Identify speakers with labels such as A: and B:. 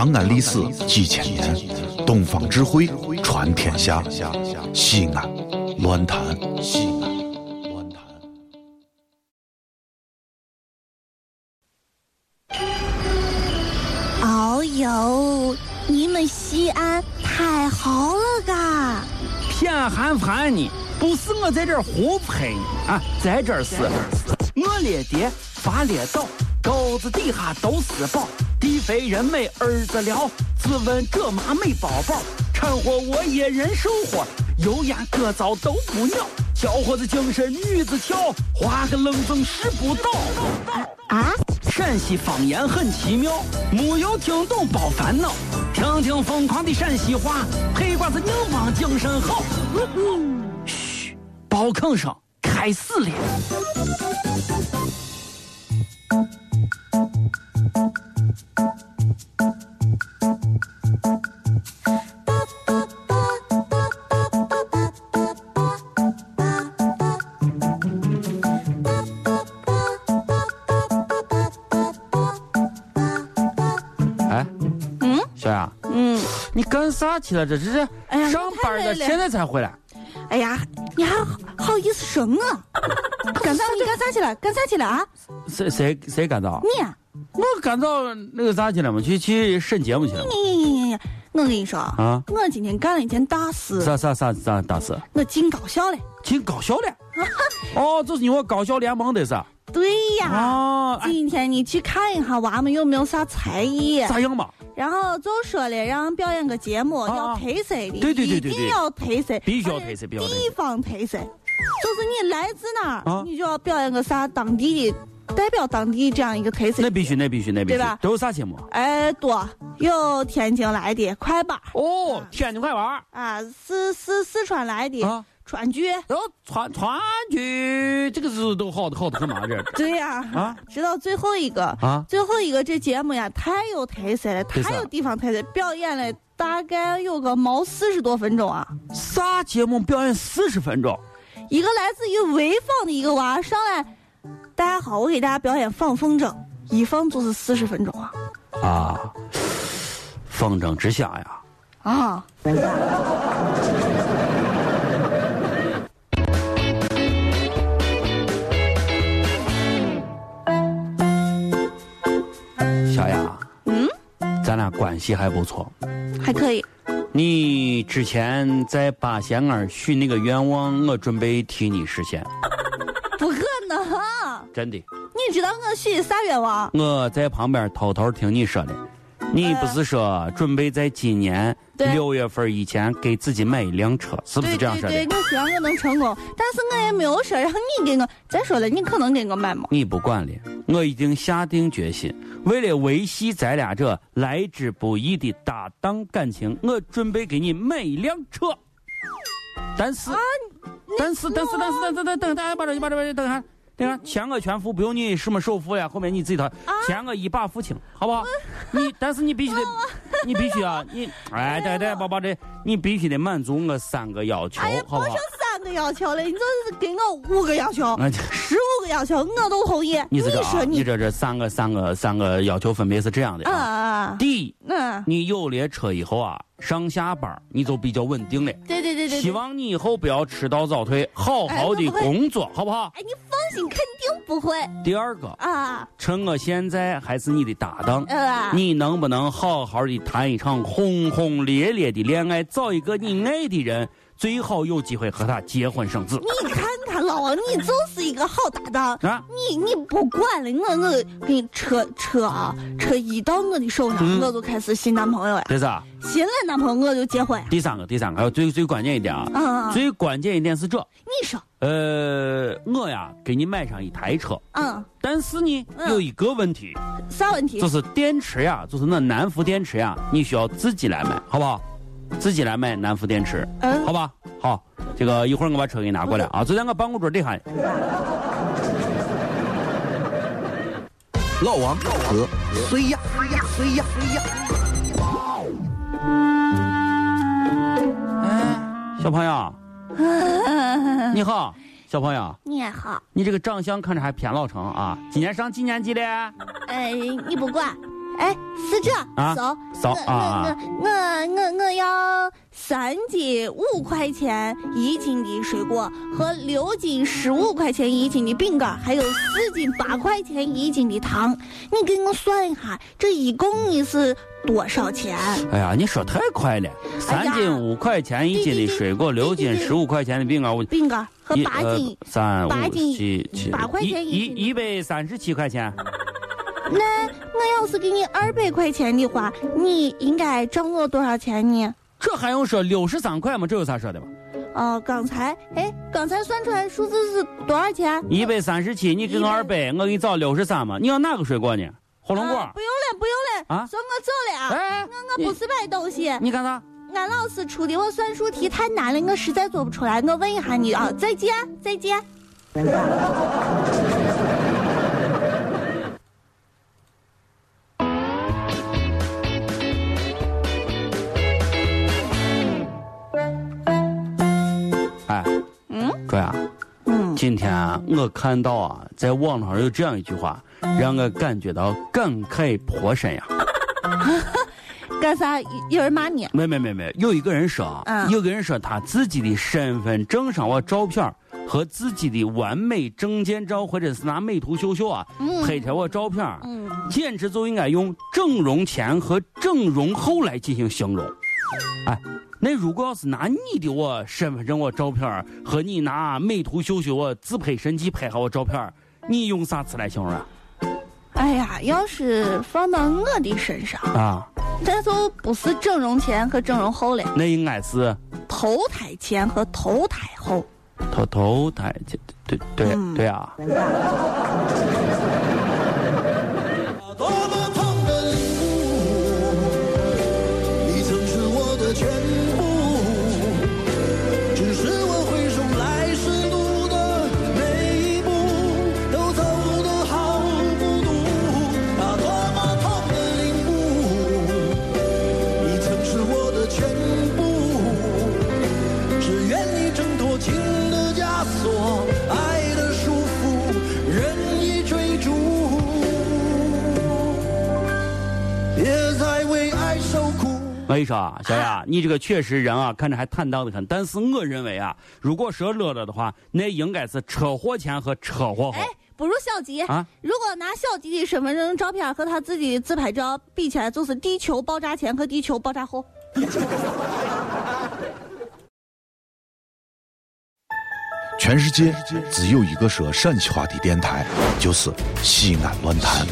A: 长安历史几千年，东方智慧传天下。西安，乱谈西安，乱谈。
B: 哦呦，你们西安太好了嘎！
C: 偏寒寒你，不是我在这儿胡喷你啊，在这儿是，我列爹发列倒，沟子底下都是宝。地肥人美儿子了，自问这妈没宝宝，掺和我也人生活，油盐各糟都不尿。小伙子精神女子俏，画个冷风使不到。
B: 啊！
C: 陕西方言很奇妙，没有听懂别烦恼，听听疯狂的陕西话，黑瓜子硬邦精神好。嘘，包吭声开始了。
B: 嗯
C: 你干啥去了？这这这，
B: 哎呀
C: 上班的，现在才回来。
B: 哎呀，你还好好意思说我？干啥？你干啥去了？干啥去了啊？
C: 谁谁谁干燥？
B: 你呀
C: 我干燥那个啥去了嘛？去去审节目去了？
B: 你你你你，我跟你说
C: 啊
B: 我今天干了一件大事，
C: 啥啥啥啥大事？
B: 我进高校了。
C: 进高校了？哦，就是因为高校联盟的是。
B: 对呀，今天你去看一下娃们有没有啥才艺，
C: 咋样嘛？
B: 然后就说了让表演个节目，
C: 啊
B: 要特色的，
C: 对对对对对。
B: 一定要特色，
C: 必须要特色必须要特色
B: 地方特色，就是你来自哪儿，
C: 啊。
B: 你就要表演个啥当地的，代表当地这样一个特色
C: 那。必须，那必须，那必须。
B: 对吧。
C: 都有啥节目？
B: 哎，多有天津来的快板
C: 哦，天津快玩儿。
B: 啊，四四四川来的。
C: 啊，
B: 川剧，
C: 然后川川剧，这个字都好的好的很嘛这
B: 对呀，
C: 啊
B: 直到最后一个
C: 啊
B: 最后一个这节目呀，太有特色了，太有地方特色，表演了大概有个毛四十多分钟啊。
C: 啥节目表演四十分钟？
B: 一个来自于潍坊的一个娃上来，大家好，我给大家表演放风筝，一放就是四十分钟啊
C: 啊，风筝之下呀。
B: 啊！
C: 咱俩关系还不错。
B: 还可以。
C: 你之前在八仙庵许那个愿望，我准备替你实现，
B: 不可能！
C: 真的。
B: 你知道我许的啥愿望？
C: 我在旁边偷偷听你说的，你不是说准备在今年
B: 对
C: 六月份以前给自己买一辆车，是不是这样说的？
B: 对对，我希望我能成功，但是我也没有说让你给我。再说了，你可能给我买吗？
C: 你不管了，我已经下定决心，为了维系咱俩这来之不易的搭档感情，我准备给你买一辆车。但是，但是，但是，但是，但是，等等，等，把这把这等下，等下，钱我全付，不用你什么首付呀，后面你自己掏，钱我一把付清，好不好？你，但是你必须得，你必须啊，你，哎，对对，宝宝这，你必须得满足我三个要求好不好？
B: 三个要求了，你这是给我五个要求，十五个要求我都同意。
C: 你这个啊
B: 说，你
C: 你这这三个三个三个要求分别是这样的
B: 啊
C: 第一，
B: 嗯，
C: 你有了车以后啊，上下班你就比较稳定了。
B: 对对对对。
C: 希望你以后不要迟到早退，好好的工作，好不好？
B: 哎，你放心，肯定不会。
C: 第二个，
B: 啊。
C: 趁我现在还是你的搭档，
B: 呃，
C: 你能不能好好的谈一场轰轰烈烈的恋爱，找一个你爱的人，最好有机会和他结婚生子？
B: 你看看老王，你就是一个好搭档。
C: 啊！
B: 你你不管了，我我给你车车啊，车一到我的手上，
C: 嗯。
B: 我就开始新男朋友呀，
C: 这是啊？
B: 新了男朋友我就结婚呀。
C: 第三个，第三个，还有最最关键一点啊，
B: 嗯，
C: 最关键一点是这，
B: 你说，
C: 呃，我呀给你买上一台车，
B: 嗯，
C: 但是呢
B: 嗯。
C: 有一个问题，
B: 啥问题？
C: 就？是电池呀，就是那南孚电池呀，你需要自己来买，好不好？自己来买南孚电池，
B: 嗯。
C: 好吧？好，这个一会儿我把车给你拿过来啊，就在我办公桌底下。
A: 老王和谁呀？谁呀？谁呀？谁呀？
C: 哎，小朋友，你好，小朋友，
B: 你好，
C: 你这个长相看着还偏老成啊。今年上几年级了？
B: 哎，你不管，哎，是这
C: 啊
B: 走
C: 走啊啊
B: 我我我我要三斤五块钱一斤的水果和六斤十五块钱一斤的饼干，还有四斤八块钱一斤的糖。你给我算一下，这一共你是多少钱？
C: 哎呀，你说太快了，三斤五块钱一斤的水果，六斤十五块钱的饼干，我
B: 饼干和八斤
C: 呃、三
B: 八斤
C: 七七
B: 八块钱
C: 一
B: 一
C: 百三十七块钱。
B: 那我要是给你二百块钱的话，你应该挣我多少钱呢？
C: 这还用说六十三块吗？这有啥说的吗？
B: 哦，刚才哎，刚才算出来数字是多少钱？
C: 一百三十七，你给我二百，我给你找六十三嘛。你要哪个水果呢？火龙果。
B: 啊不用了，不用了，
C: 啊
B: 算我走了。
C: 哎，
B: 我我不是买东西，
C: 你干啥？
B: 俺老师出的我算术题太难了，我实在做不出来。我问一下你啊，再见，再见。
C: 今天啊，我看到啊，在网上有这样一句话，让我感觉到感慨颇深呀。
B: 干啥？有有人骂你？
C: 没没没没，有一个人说，
B: 嗯
C: 有个人说他自己的身份证上我照片和自己的完美证件照，或者是拿美图秀秀啊、
B: 嗯
C: 拍出我照片，
B: 嗯，
C: 简直就应该用整容前和整容后来进行形容。哎，那如果要是拿你的我身份证我照片儿和你拿美图秀秀我自拍神器拍下我照片儿，你用啥词来形容啊？
B: 哎呀，要是放到我的身上，
C: 啊，
B: 那就不是整容前和整容后了，
C: 那应该是
B: 投胎前和投胎后。
C: 头头抬，对对对
B: 嗯
C: 对啊。
D: 多
C: 我跟你说啊，小雅，你这个确实人啊，看着还坦荡的很。但是我认为啊，如果说乐乐的话，那应该是车祸前和车祸后
B: 哎。，不如小吉
C: 啊
B: 如果拿小吉的身份证照片和他自己的自拍照比起来，就是地球爆炸前和地球爆炸后。
A: 全世界只有一个说陕西话的电台，就是西安论坛。